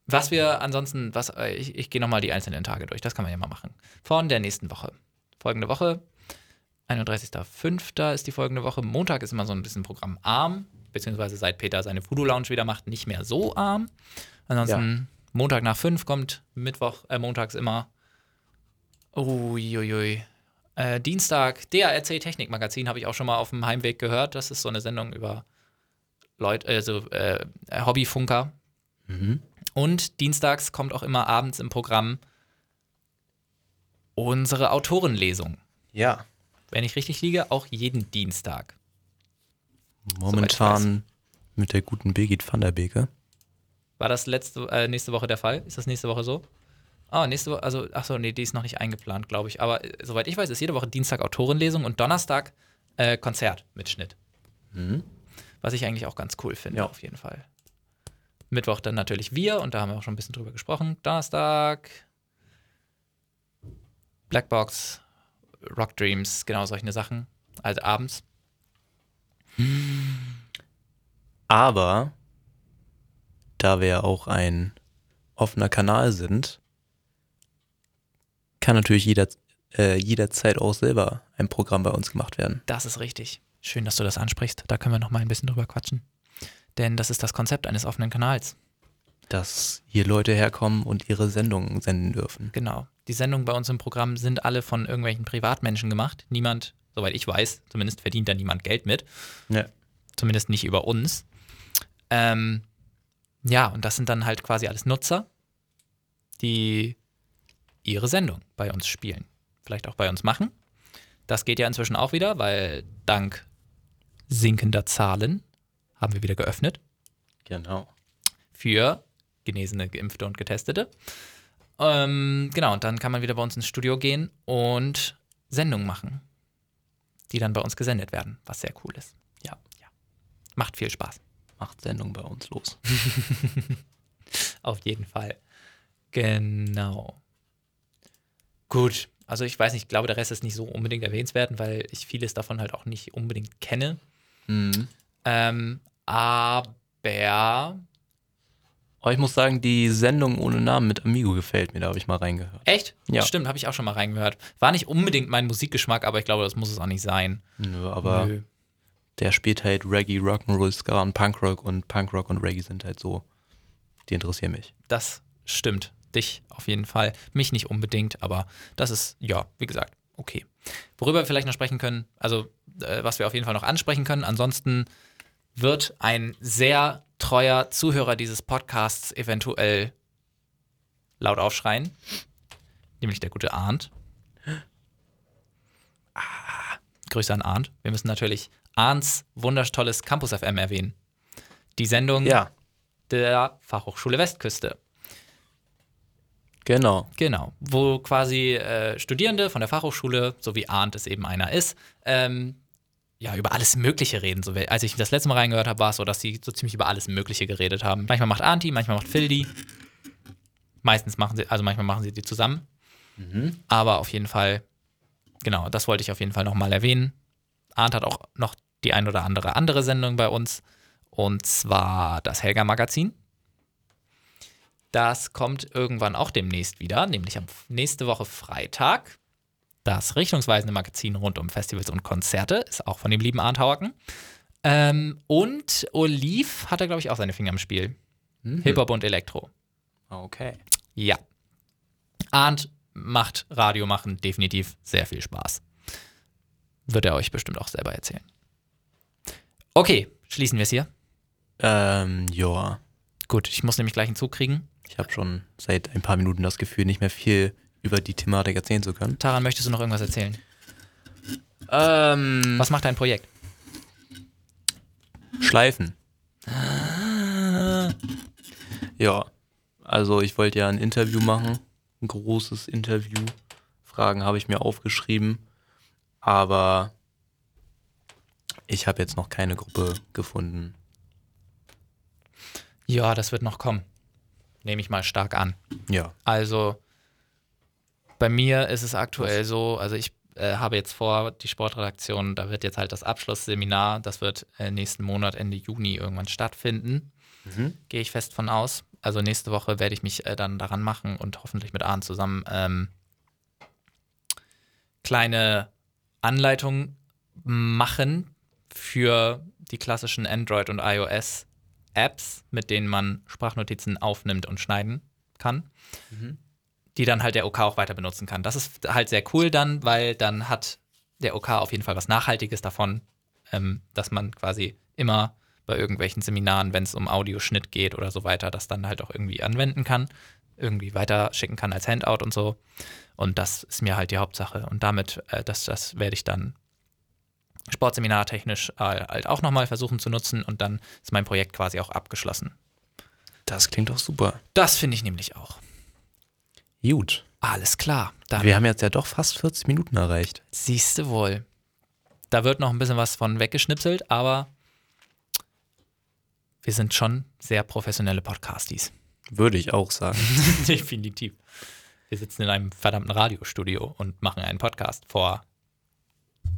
Speaker 1: Was wir ansonsten, was, äh, ich, ich gehe nochmal die einzelnen Tage durch, das kann man ja mal machen. Von der nächsten Woche. Folgende Woche, 31.05. ist die folgende Woche. Montag ist immer so ein bisschen programmarm, beziehungsweise seit Peter seine Voodoo Lounge wieder macht, nicht mehr so arm. Ansonsten Montag nach 5 kommt, Mittwoch, äh, montags immer. Uiuiui. Äh, Dienstag, DARC Technikmagazin habe ich auch schon mal auf dem Heimweg gehört. Das ist so eine Sendung über Leute, also äh, Hobbyfunker.
Speaker 2: Mhm.
Speaker 1: Und dienstags kommt auch immer abends im Programm unsere Autorenlesung.
Speaker 2: Ja.
Speaker 1: Wenn ich richtig liege, auch jeden Dienstag.
Speaker 2: Momentan mit der guten Birgit van der Beke.
Speaker 1: War das letzte, äh, nächste Woche der Fall? Ist das nächste Woche so? Ah, nächste Woche, also, achso, nee, die ist noch nicht eingeplant, glaube ich. Aber äh, soweit ich weiß, ist jede Woche Dienstag Autorenlesung und Donnerstag äh, Konzert mit Schnitt.
Speaker 2: Mhm.
Speaker 1: Was ich eigentlich auch ganz cool finde,
Speaker 2: Ja.
Speaker 1: auf jeden Fall. Mittwoch dann natürlich wir und da haben wir auch schon ein bisschen drüber gesprochen. Donnerstag Blackbox, Rock Dreams, genau solche Sachen. Also abends.
Speaker 2: Aber da wir ja auch ein offener Kanal sind, kann natürlich jeder, äh, jederzeit auch selber ein Programm bei uns gemacht werden.
Speaker 1: Das ist richtig. Schön, dass du das ansprichst. Da können wir noch mal ein bisschen drüber quatschen. Denn das ist das Konzept eines offenen Kanals.
Speaker 2: Dass hier Leute herkommen und ihre Sendungen senden dürfen.
Speaker 1: Genau. Die Sendungen bei uns im Programm sind alle von irgendwelchen Privatmenschen gemacht. Niemand Soweit ich weiß, zumindest verdient da niemand Geld mit.
Speaker 2: Ja.
Speaker 1: Zumindest nicht über uns. Ähm, ja, und das sind dann halt quasi alles Nutzer, die ihre Sendung bei uns spielen. Vielleicht auch bei uns machen. Das geht ja inzwischen auch wieder, weil dank sinkender Zahlen haben wir wieder geöffnet
Speaker 2: Genau.
Speaker 1: für Genesene, Geimpfte und Getestete. Ähm, genau, und dann kann man wieder bei uns ins Studio gehen und Sendungen machen, die dann bei uns gesendet werden, was sehr cool ist.
Speaker 2: Ja.
Speaker 1: ja. Macht viel Spaß.
Speaker 2: Macht Sendung bei uns los.
Speaker 1: Auf jeden Fall. Genau. Gut, also ich weiß nicht, ich glaube, der Rest ist nicht so unbedingt erwähnenswert, weil ich vieles davon halt auch nicht unbedingt kenne.
Speaker 2: Mhm.
Speaker 1: Ähm, aber
Speaker 2: Aber ich muss sagen, die Sendung ohne Namen mit Amigo gefällt mir, da habe ich mal reingehört.
Speaker 1: echt?
Speaker 2: Ja.
Speaker 1: Stimmt, habe ich auch schon mal reingehört. War nicht unbedingt mein Musikgeschmack, aber ich glaube, das muss es auch nicht sein.
Speaker 2: Nö, aber
Speaker 1: Nö.
Speaker 2: der spielt halt Reggae, Rock'n'Roll, Ska und Punkrock und Punkrock und Reggae sind halt so, die interessieren mich.
Speaker 1: Das stimmt. Dich auf jeden Fall. Mich nicht unbedingt, aber das ist, ja, wie gesagt, okay. Worüber wir vielleicht noch sprechen können, also was wir auf jeden Fall noch ansprechen können, ansonsten wird ein sehr treuer Zuhörer dieses Podcasts eventuell laut aufschreien, nämlich der gute Arndt. Ah, Grüße an Arndt. Wir müssen natürlich Arndts wundertolles Campus FM erwähnen. Die Sendung
Speaker 2: Ja,
Speaker 1: der Fachhochschule Westküste.
Speaker 2: genau.
Speaker 1: Genau, wo quasi äh, Studierende von der Fachhochschule, so wie Arndt es eben einer ist, ähm, ja, über alles Mögliche reden. So, als ich das letzte Mal reingehört habe, war es so, dass sie so ziemlich über alles Mögliche geredet haben. Manchmal macht Arndt die, manchmal macht Phil die. Meistens machen sie, also manchmal machen sie die zusammen. Aber auf jeden Fall, genau, das wollte ich auf jeden Fall nochmal erwähnen. Arndt hat auch noch die ein oder andere andere Sendung bei uns. Und zwar das Helga-Magazin. Das kommt irgendwann auch demnächst wieder, nämlich am nächste Woche Freitag. Das richtungsweisende Magazin rund um Festivals und Konzerte ist auch von dem lieben Arndt Hauerken. Ähm, und Olive hat er, glaube ich, auch seine Finger im Spiel. Hip-Hop und Elektro.
Speaker 2: Okay.
Speaker 1: Ja. Arndt macht Radio machen definitiv sehr viel Spaß. Wird er euch bestimmt auch selber erzählen. Okay, schließen wir es hier.
Speaker 2: Ähm, ja.
Speaker 1: Gut, ich muss nämlich gleich einen Zug kriegen.
Speaker 2: Ich habe schon seit ein paar Minuten das Gefühl, nicht mehr viel über die Thematik erzählen zu können.
Speaker 1: Taran, möchtest du noch irgendwas erzählen?
Speaker 2: Ähm,
Speaker 1: Was macht dein Projekt?
Speaker 2: Schleifen. Ja, also ich wollte ja ein Interview machen, ein großes Interview. Fragen habe ich mir aufgeschrieben, aber ich habe jetzt noch keine Gruppe gefunden.
Speaker 1: Ja, das wird noch kommen. Nehme ich mal stark an.
Speaker 2: Ja,
Speaker 1: Also bei mir ist es aktuell so, also ich äh, habe jetzt vor, die Sportredaktion, da wird jetzt halt das Abschlussseminar, das wird äh, nächsten Monat, Ende Juni irgendwann stattfinden. Gehe ich fest von aus. Also nächste Woche werde ich mich äh, dann daran machen und hoffentlich mit Arndt zusammen ähm, kleine Anleitungen machen für die klassischen Android- und iOS-Apps, mit denen man Sprachnotizen aufnimmt und schneiden kann die dann halt der OK auch weiter benutzen kann. Das ist halt sehr cool dann, weil dann hat der OK auf jeden Fall was Nachhaltiges davon, ähm, dass man quasi immer bei irgendwelchen Seminaren, wenn es um Audioschnitt geht oder so weiter, das dann halt auch irgendwie anwenden kann, irgendwie weiter schicken kann als Handout und so. Und das ist mir halt die Hauptsache. Und damit, äh, das, das werde ich dann sportseminartechnisch äh, halt auch nochmal versuchen zu nutzen und dann ist mein Projekt quasi auch abgeschlossen.
Speaker 2: das klingt doch super.
Speaker 1: Das finde ich nämlich auch.
Speaker 2: Gut.
Speaker 1: Alles klar. Dann
Speaker 2: Wir haben jetzt ja doch fast 40 Minuten erreicht.
Speaker 1: Siehste wohl. Da wird noch ein bisschen was von weggeschnipselt, aber wir sind schon sehr professionelle Podcasties.
Speaker 2: Würde ich auch sagen.
Speaker 1: Definitiv. Wir sitzen in einem verdammten Radiostudio und machen einen Podcast vor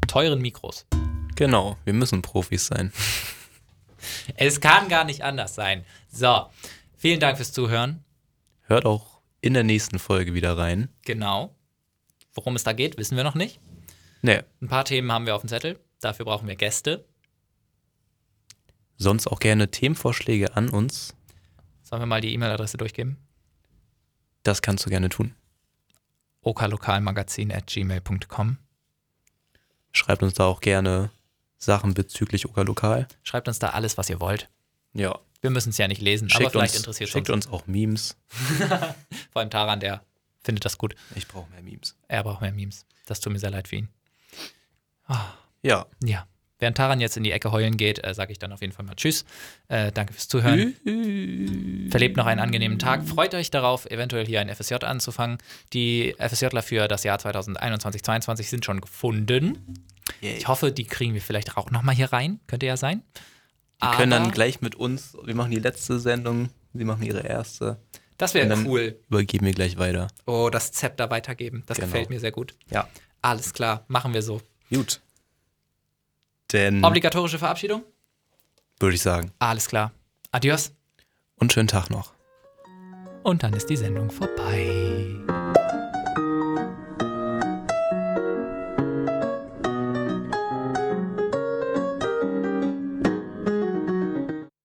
Speaker 1: teuren Mikros.
Speaker 2: genau, wir müssen Profis sein.
Speaker 1: Es kann gar nicht anders sein. So, vielen Dank fürs Zuhören.
Speaker 2: Hört auch in der nächsten Folge wieder rein.
Speaker 1: Genau. Worum es da geht, wissen wir noch nicht.
Speaker 2: Ne,
Speaker 1: Ein paar Themen haben wir auf dem Zettel. Dafür brauchen wir Gäste.
Speaker 2: sonst auch gerne Themenvorschläge an uns.
Speaker 1: Sollen wir mal die E-Mail-Adresse durchgeben?
Speaker 2: Das kannst du gerne tun.
Speaker 1: okalokalmagazin at gmail.com.
Speaker 2: Schreibt uns da auch gerne Sachen bezüglich Oka Lokal.
Speaker 1: Schreibt uns da alles, was ihr wollt.
Speaker 2: Ja.
Speaker 1: Wir müssen es ja nicht lesen,
Speaker 2: Schickt
Speaker 1: aber vielleicht
Speaker 2: uns,
Speaker 1: interessiert es
Speaker 2: schickt
Speaker 1: uns.
Speaker 2: uns auch Memes.
Speaker 1: Vor allem Taran, der findet das gut.
Speaker 2: Ich brauche mehr Memes.
Speaker 1: Er braucht mehr Memes. Das tut mir sehr leid für ihn.
Speaker 2: Ja.
Speaker 1: Ja. Während Taran jetzt in die Ecke heulen geht, äh, sage ich dann auf jeden Fall mal Tschüss. Äh, danke fürs Zuhören. Verlebt noch einen angenehmen Tag. Freut euch darauf, eventuell hier ein FSJ anzufangen. Die FSJler für das Jahr 2021-22 sind schon gefunden. Ich hoffe, die kriegen wir vielleicht auch noch mal hier rein. Könnte ja sein.
Speaker 2: Die können dann gleich mit uns, wir machen die letzte Sendung, sie machen ihre erste.
Speaker 1: Das wäre cool.
Speaker 2: Übergeben wir gleich weiter.
Speaker 1: Oh, das Zepter weitergeben. Das
Speaker 2: Genau.
Speaker 1: gefällt mir sehr gut.
Speaker 2: Ja.
Speaker 1: Alles klar, machen wir so.
Speaker 2: Gut. Denn,
Speaker 1: Obligatorische Verabschiedung?
Speaker 2: würde ich sagen.
Speaker 1: Alles klar. Adios.
Speaker 2: Und schönen Tag noch.
Speaker 1: Und dann ist die Sendung vorbei.